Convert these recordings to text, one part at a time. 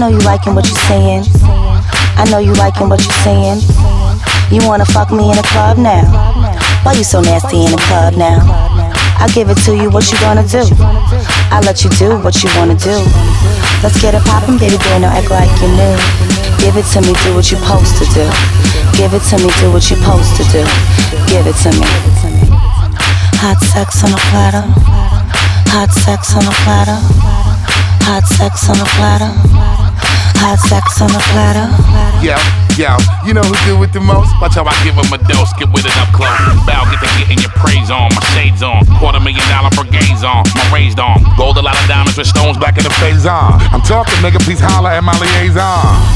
know you liking what you're saying. I know you liking what you're saying. You wanna fuck me in a club now? Why you so nasty in the club now? I give it to you, what you gonna do? I let you do what you wanna do. Let's get it poppin', baby girl, no act like you new. Give it to me, do what you are supposed to do. Give it to me, do what you are supposed to do. Give it to me. Hot sex on a platter. Hot sex on a platter. Hot sex on a platter. Hot sex on a platter. Yeah. Yo, you know who do it the most? Watch how I give him a dose, get with it up close. Bow, get to getting your praise on, my shades on. Quarter million dollar brigades on, my raised on. Gold a lot of diamonds with stones back in the face on. I'm talking, nigga, please holler at my liaison.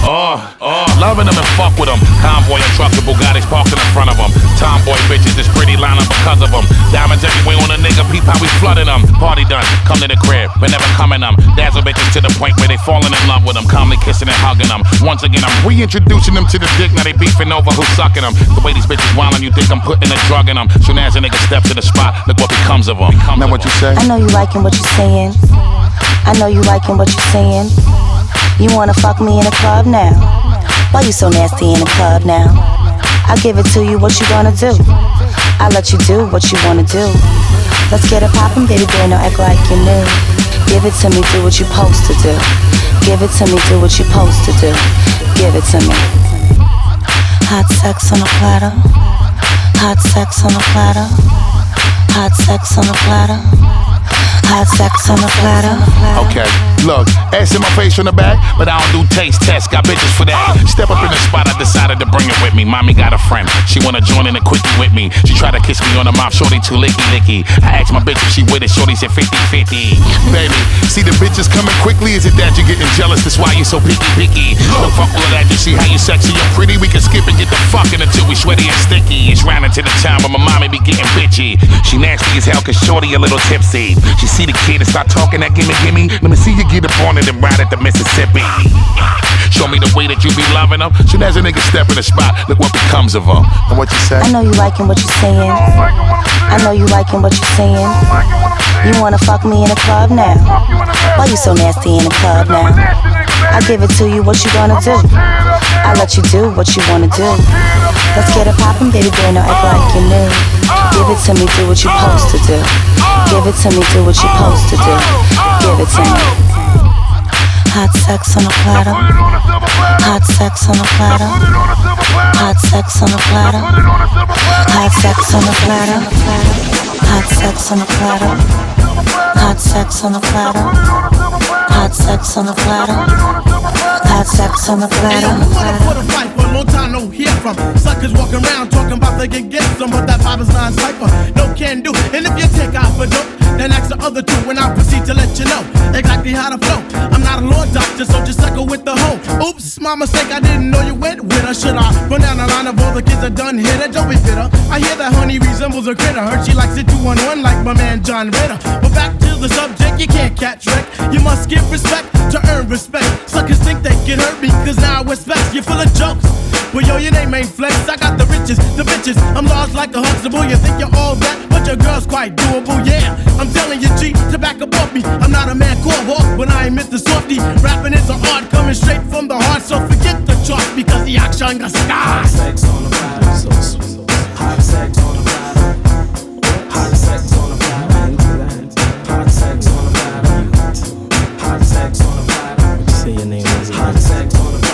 Oh, oh, loving them and fuck with them. Convoy and trucks with Bugattis parked in front of them. Tomboy bitches, this pretty lineup because of them. Diamonds everywhere on a nigga, peep how we flooding them. Party done, come to the crib, but never coming them. Dazzle bitches to the point where they falling in love with them. Calmly kissing and hugging them. Once again, I'm reintroducing them to the dick, now they beefing over who's sucking them. The way these bitches wildin', you think I'm putting a drug in them. Soon as a nigga steps to the spot, look what becomes of them. Now what you say? I know you liking what you're saying. I know you liking what you're saying. You wanna fuck me in a club now? Why you so nasty in the club now? I give it to you, what you gonna do? I let you do what you wanna do. Let's get it poppin', baby girl, no act like you new. Give it to me, do what you are supposed to do. Give it to me, do what you are supposed to do. Give it to me. Hot sex on a platter. Hot sex on a platter. Hot sex on a platter. Hot sex on the platter. Okay, look, ass in my face from the back, but I don't do taste tests. Got bitches for that. Step up in the spot, I decided to bring it with me. Mommy got a friend, she wanna join in a quickie with me. She tried to kiss me on the mouth, shorty too licky licky. I asked my bitch if she with it, shorty said 50 50. Baby, see the bitches coming quickly? Is it that you're getting jealous? That's why you're so picky picky. Look, fuck all that, you see how you sexy and pretty. We can skip and get the fucking until we sweaty and sticky. It's round into the time when my mommy be getting bitchy. She nasty as hell, cause shorty a little tipsy. She see the kid and start talking that gimme gimme. Let me see you get up on it and ride at the Mississippi. Show me the way that you be loving them. Soon as a nigga step in the spot, look what becomes of them. And what you say? I know you liking what you're saying. I know you liking what you're saying. You wanna fuck me in a club now? Why you so nasty in the club now? I give it to you, what you gonna do? I let you do what you wanna do. Let's get it poppin', baby girl, no act like you new. Give it to me, do what you are supposed to do. Give it to me, do what you are supposed to do. Give it to me. Hot sex on a platter. Hot sex on a platter. Hot sex on a platter. Hot sex on a platter. Hot sex on a platter. Hot sex on a platter. Hot sex on a platter. Hot sex on a platter long time no hear from. Suckers walking around talking about they can get some, but that vibe is non cipher. No can do. And if you take out for dope, then ask the other two, and I'll proceed to let you know exactly how to flow. I'm not a law doctor, so just sucker with the hoe. Oops, my mistake, I didn't know you went with her. Should I run down of all the kids that done hit her? Don't be bitter. I hear that honey resembles a critter. Heard she likes it two on one like my man John Ritter. But back to the subject, you can't catch wreck. You must give respect to earn respect. Suckers think they can hurt me, cause now I respect. You're full of jokes. Well, yo, your name ain't flex. I got the riches, the bitches. I'm large like a Huxtable. You think you're all that, but your girl's quite doable. Yeah, I'm telling you, G, to back up off me. I'm not a man called Hawk, but I ain't Mr. Softy. Rapping is an art coming straight from the heart. So forget the because the action got stars. Sex on the platter, so sweet. Hot sex on the platter. Hot sex on the platter. Hot sex on the platter. Hot sex on the platter. What you say your name is? Hot sex on the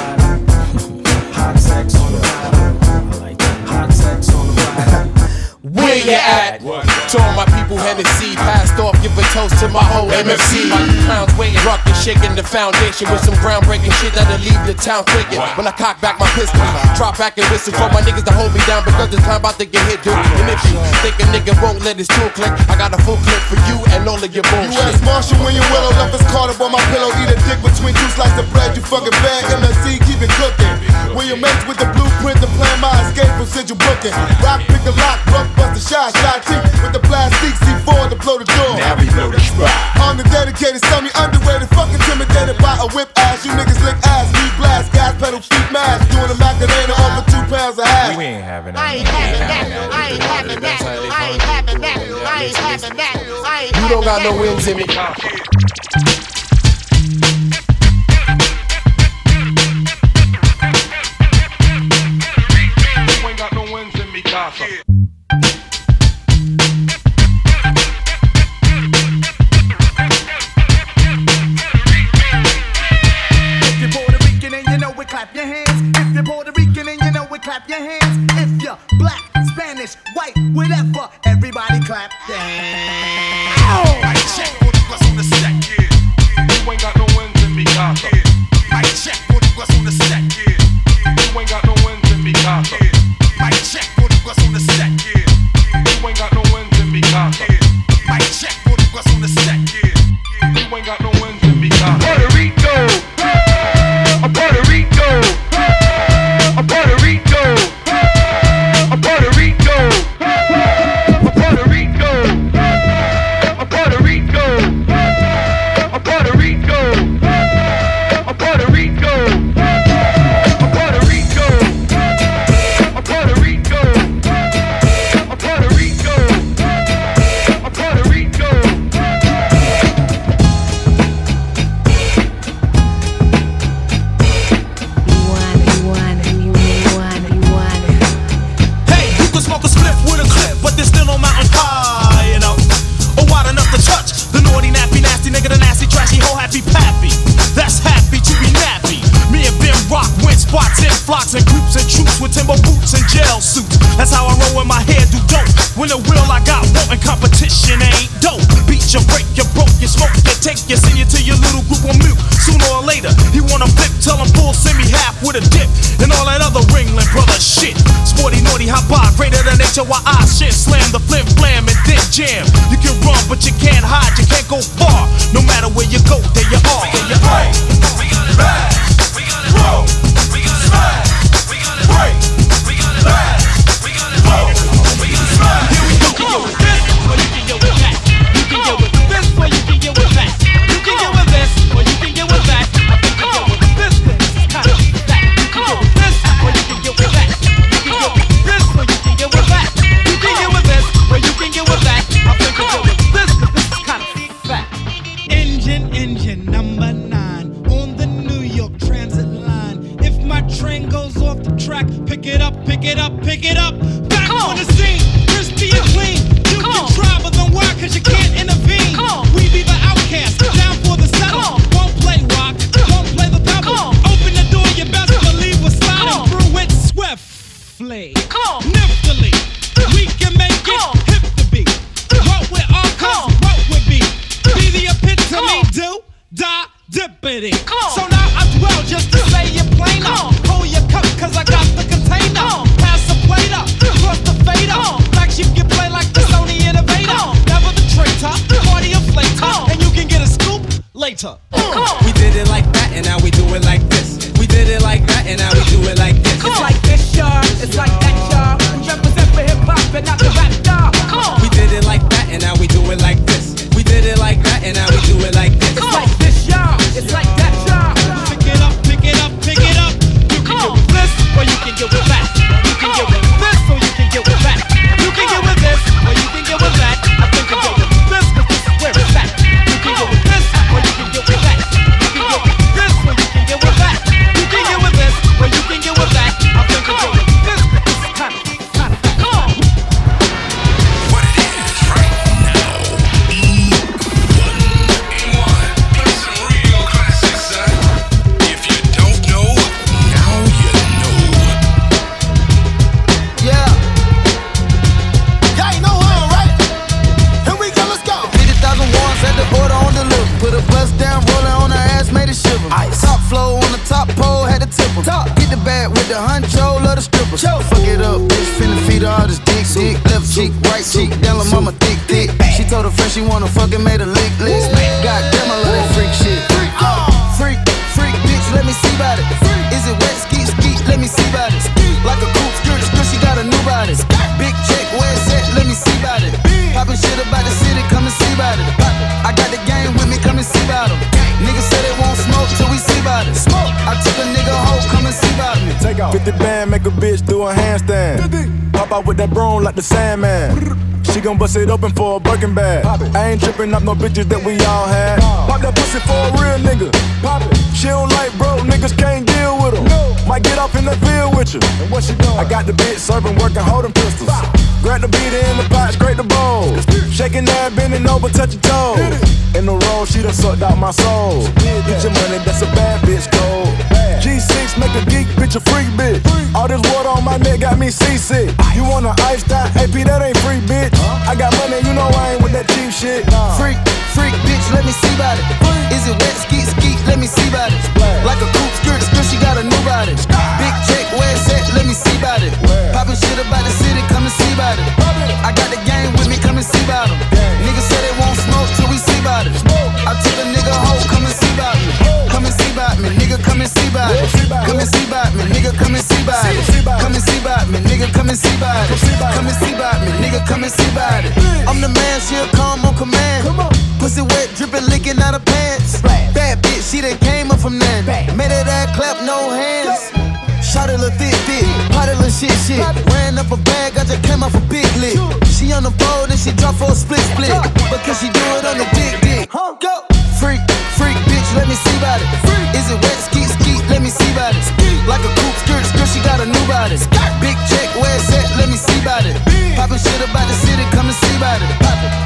Where you at? To all my people, Hennessy passed off, give a toast to my whole MFC. My clowns waiting, rock and shaking the foundation with some groundbreaking shit that'll leave the town quaking. When I cock back my pistol, drop back and whistle for my niggas to hold me down because the time about to get hit, dude. And if you think a nigga won't let his tool click, I got a full clip for you and all of your bullshit. U.S. Marshal when you willow left his card up on my pillow, eat a dick between two slices of bread, you fucking bad. MSC, keep it cooking. William H with the blueprint to plan my escape from Central Booking. Rock, pick a lock, don't got no wings in me. You ain't got no wins in me, Casa. Hot bar, greater than nature, why I shit. Slam the flim, flam, and then jam. You can run, but you can't hide, you can't go far. No matter where you go, there you are. There you are. Epitome, do, die, dippity. So now I dwell just to say it plainer. Hold your cup, cause I got the container. Pass the plate up, cross the fader. Black sheep can play like the Sony Innovator. Never the traitor, party of later. And you can get a scoop later. We did it like that and now we do it like this. We did it like that and now we do it like this. It's like this, y'all. It's like that, y'all. We represent for hip hop and not the rap, y'all. We did it like that and now we do it like this. The stripper. Fuck it up, bitch, finna feed her all this dick, dick. Left cheek, right cheek, down la mama thick, thick. She told her friend she wanna fuck and made a lick list. Goddamn, I love that freak shit. Freak, freak, bitch, let me see about it. Is it wet, skeet, skeet, let me see about it. Like a coupe, skirt, skirt, she got a new body. Big check, where it's at, let me see about it. Poppin' shit about the city, come and see about it. Take off. 50 band, make a bitch do a handstand. Pop out with that broom like the Sandman. She gon' bust it open for a Birkin bag. I ain't tripping up no bitches that we all had. Pop that pussy for a real nigga. Pop it. She don't like broke niggas, can't deal with with 'em. Might get off in the field with you. And what she doing? I got the bitch serving, working, holding pistols. Grab the beat in the pot, scrape the bowl. Shaking that, bending over, touch your toes. In the roll, she done sucked out my soul. Get your money, that's a bad bitch code. Bitch a freak bitch. All this water on my neck got me seasick. You want to ice that AP, that ain't free, bitch. I got money, you know I ain't with that cheap shit. Freak, freak, bitch, let me see about it. Is it wet, skeet, skeet, let me see about it. Like a coupe, skirt, skirt, she got a new body. Big check, where it's at, let me see about it. Poppin' shit about the city, come and see about it. I got the gang with me, come and see about it. Niggas say they won't smoke till we see about it. I took a nigga hoe, come and see about me. Come and see about me, nigga, come and see about it. Come and see about me, nigga, come and see about it. Come and see about me, nigga, come and see about it. Come and see about me, nigga, come and see about it. I'm the man, she'll come on command. Pussy wet, dripping, licking out of pants. Bad bitch, she done came up from then. Made it that clap, no hands. Shot a little thick, thick, potty little shit, shit. Ran up a bag, I just came off a big lick. She on the boat and she drop for a split, split. Because she do it on the dick, dick. Go! Freak, freak, bitch, let me see about it. Is it wet, skeet, skeet, let me see about it. Like a coupe, skirt, skirt, she got a new body. Big check, where it's at, let me see about it. Poppin' shit about the city, come and see about it. I got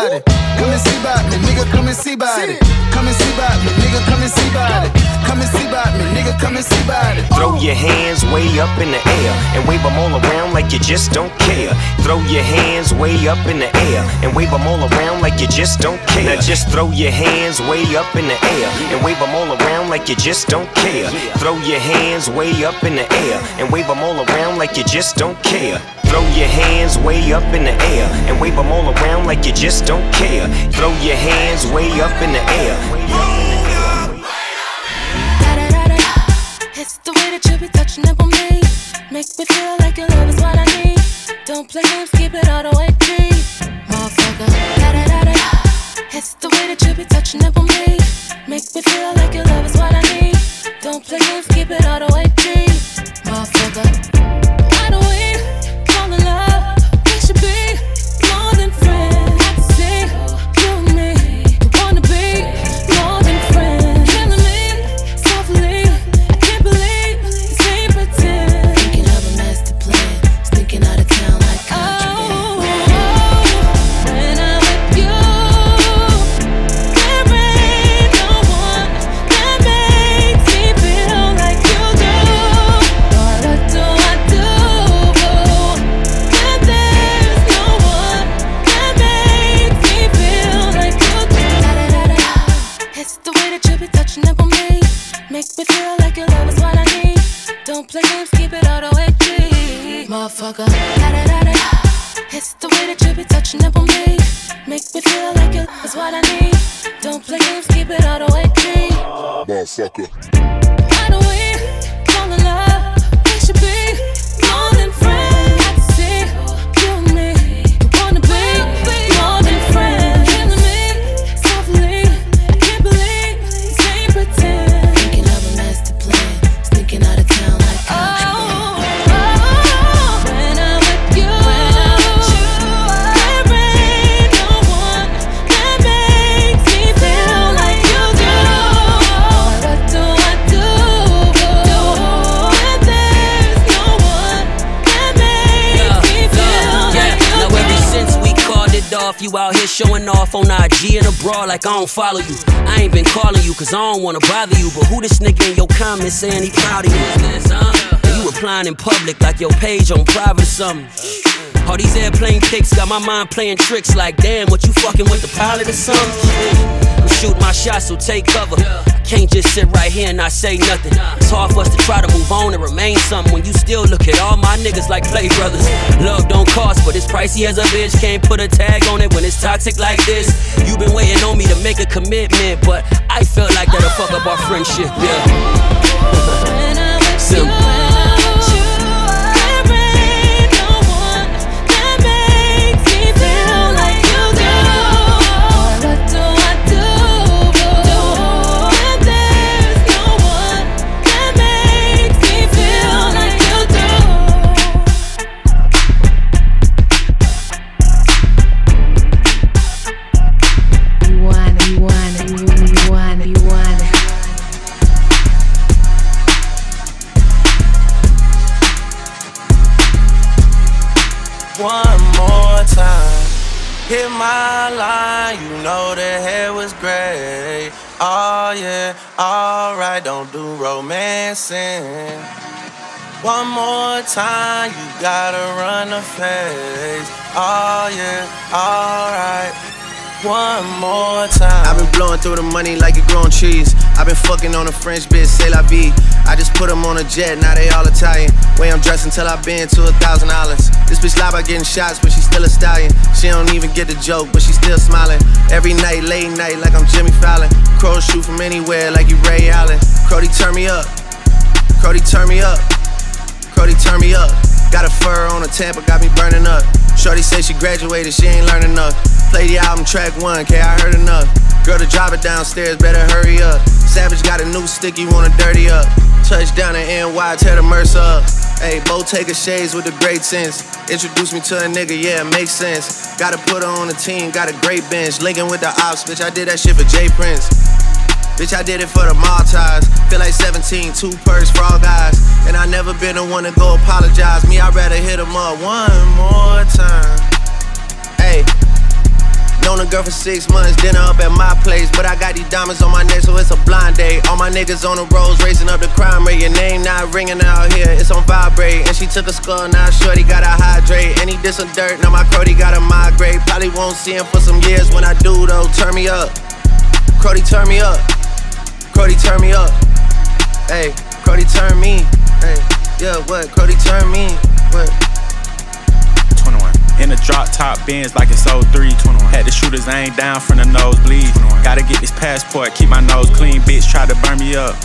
about it. Come and see about me, nigga, come and see about it. Come and see about me, nigga, come and see about it. Come and see about me, nigga, come and see about it. Throw your hands way up in the air and wave them all around like you just don't care. Throw your hands way up in the air and wave them all around like you just don't care. Now just throw your hands way up in the air and wave them all around like you just don't care. Throw your hands way up in the air and wave them all around like you just don't care. Throw your hands way up in the air and wave them all around like you just don't care. Throw your hands way up in the air. It's the way that you be touching up on me. Make me feel like your love is what I need. Don't play games, keep it all the way play games, keep it all the way G. Motherfucker. It's the way that you be touching up on me. Make me feel like love is what I need. Don't play games, keep it all the way G. Motherfucker. Why do you out here showing off on IG and abroad like I don't follow you. I ain't been calling you cause I don't wanna bother you. But who this nigga in your comments saying he proud of you? And you replying in public like your page on private or something. All these airplane pics got my mind playing tricks like damn, what you fucking with the pilot or something? I'm my shot, so take cover. Can't just sit right here and not say nothing. It's hard for us to try to move on and remain something when you still look at all my niggas like play brothers. Love don't cost, but it's pricey as a bitch. Can't put a tag on it when it's toxic like this. You've been waiting on me to make a commitment, but I felt like that'll fuck up our friendship, yeah. Oh yeah, alright, don't do romancing. One more time, you gotta run the face. Oh yeah, alright. One more time. I've been blowing through the money like it growing trees. I've been fucking on a French bitch, say la vie. I just put them on a jet, now they all Italian. Way I'm dressed until I've been to a thousand dollars. This bitch lie about getting shots, but she still a stallion. She don't even get the joke, but she still smiling. Every night, late night, like I'm Jimmy Fallon. Crows shoot from anywhere, like you Ray Allen. Crody, turn me up. Crody, turn me up. Crody, turn me up. Got a fur on a Tampa, got me burning up. Shorty say she graduated, she ain't learned enough. Play the album track one, K, I heard enough. Girl to drive it downstairs, better hurry up. Savage got a new stick, you wanna dirty up. Touchdown in NY, tear the Mercer up. Hey, Bottega shades with a great sense. Introduce me to a nigga, yeah, it makes sense. Gotta put her on the team, got a great bench. Linking with the ops, bitch, I did that shit for J Prince. Bitch, I did it for the Mob Ties. Feel like 17, two purse all guys. And I never been the one to go apologize. Me, I'd rather hit him up one more time. Hey. Known a girl for six months, dinner up at my place. But I got these diamonds on my neck, so it's a blind date. All my niggas on the roads, raising up the crime rate. Your name not ringing out here, it's on vibrate. And she took a skull, now shorty gotta hydrate. And he did some dirt, now my Cody gotta migrate. Probably won't see him for some years when I do, though. Turn me up. Cody, turn me up. Cody, turn me up. Hey, Cody, turn me. Hey, yeah, what? Cody, turn me. What? 21. In a drop top Benz like it's 03. 21. Had the shooters aim down from the nosebleed. Gotta get this passport, keep my nose clean. Bitch try to burn me up.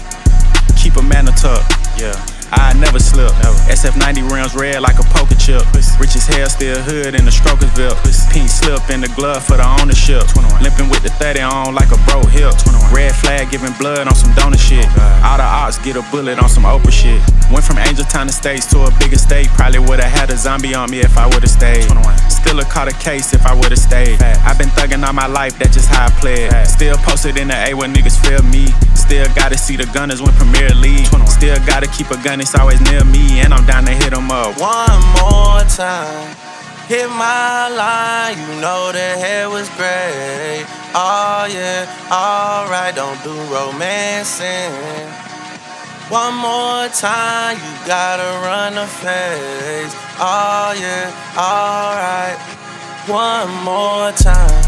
Keep a man a tuck. Yeah. I never slip. Never. SF90 rims red like a poker chip. Rich as hell, still hood in the strokersville. Pink slip in the glove for the ownership. 21. Limping with the 30 on like a bro hip. 21. Red flag giving blood on some donor shit. Oh, all the ops get a bullet on some Oprah shit. Went from Angel Town Estates to a bigger state. Probably would've had a zombie on me if I would've stayed. 21. Still a caught a case if I would've stayed. I've been thugging all my life, that's just how I play it. Still posted in the A where niggas feel me. Still gotta see the gunners win Premier League. Still gotta keep a gun, it's always near me. And I'm down to hit 'em up. One more time. Hit my line, you know the hair was gray. Oh yeah, alright, don't do romancing. One more time, you gotta run the face. Oh yeah, alright. One more time.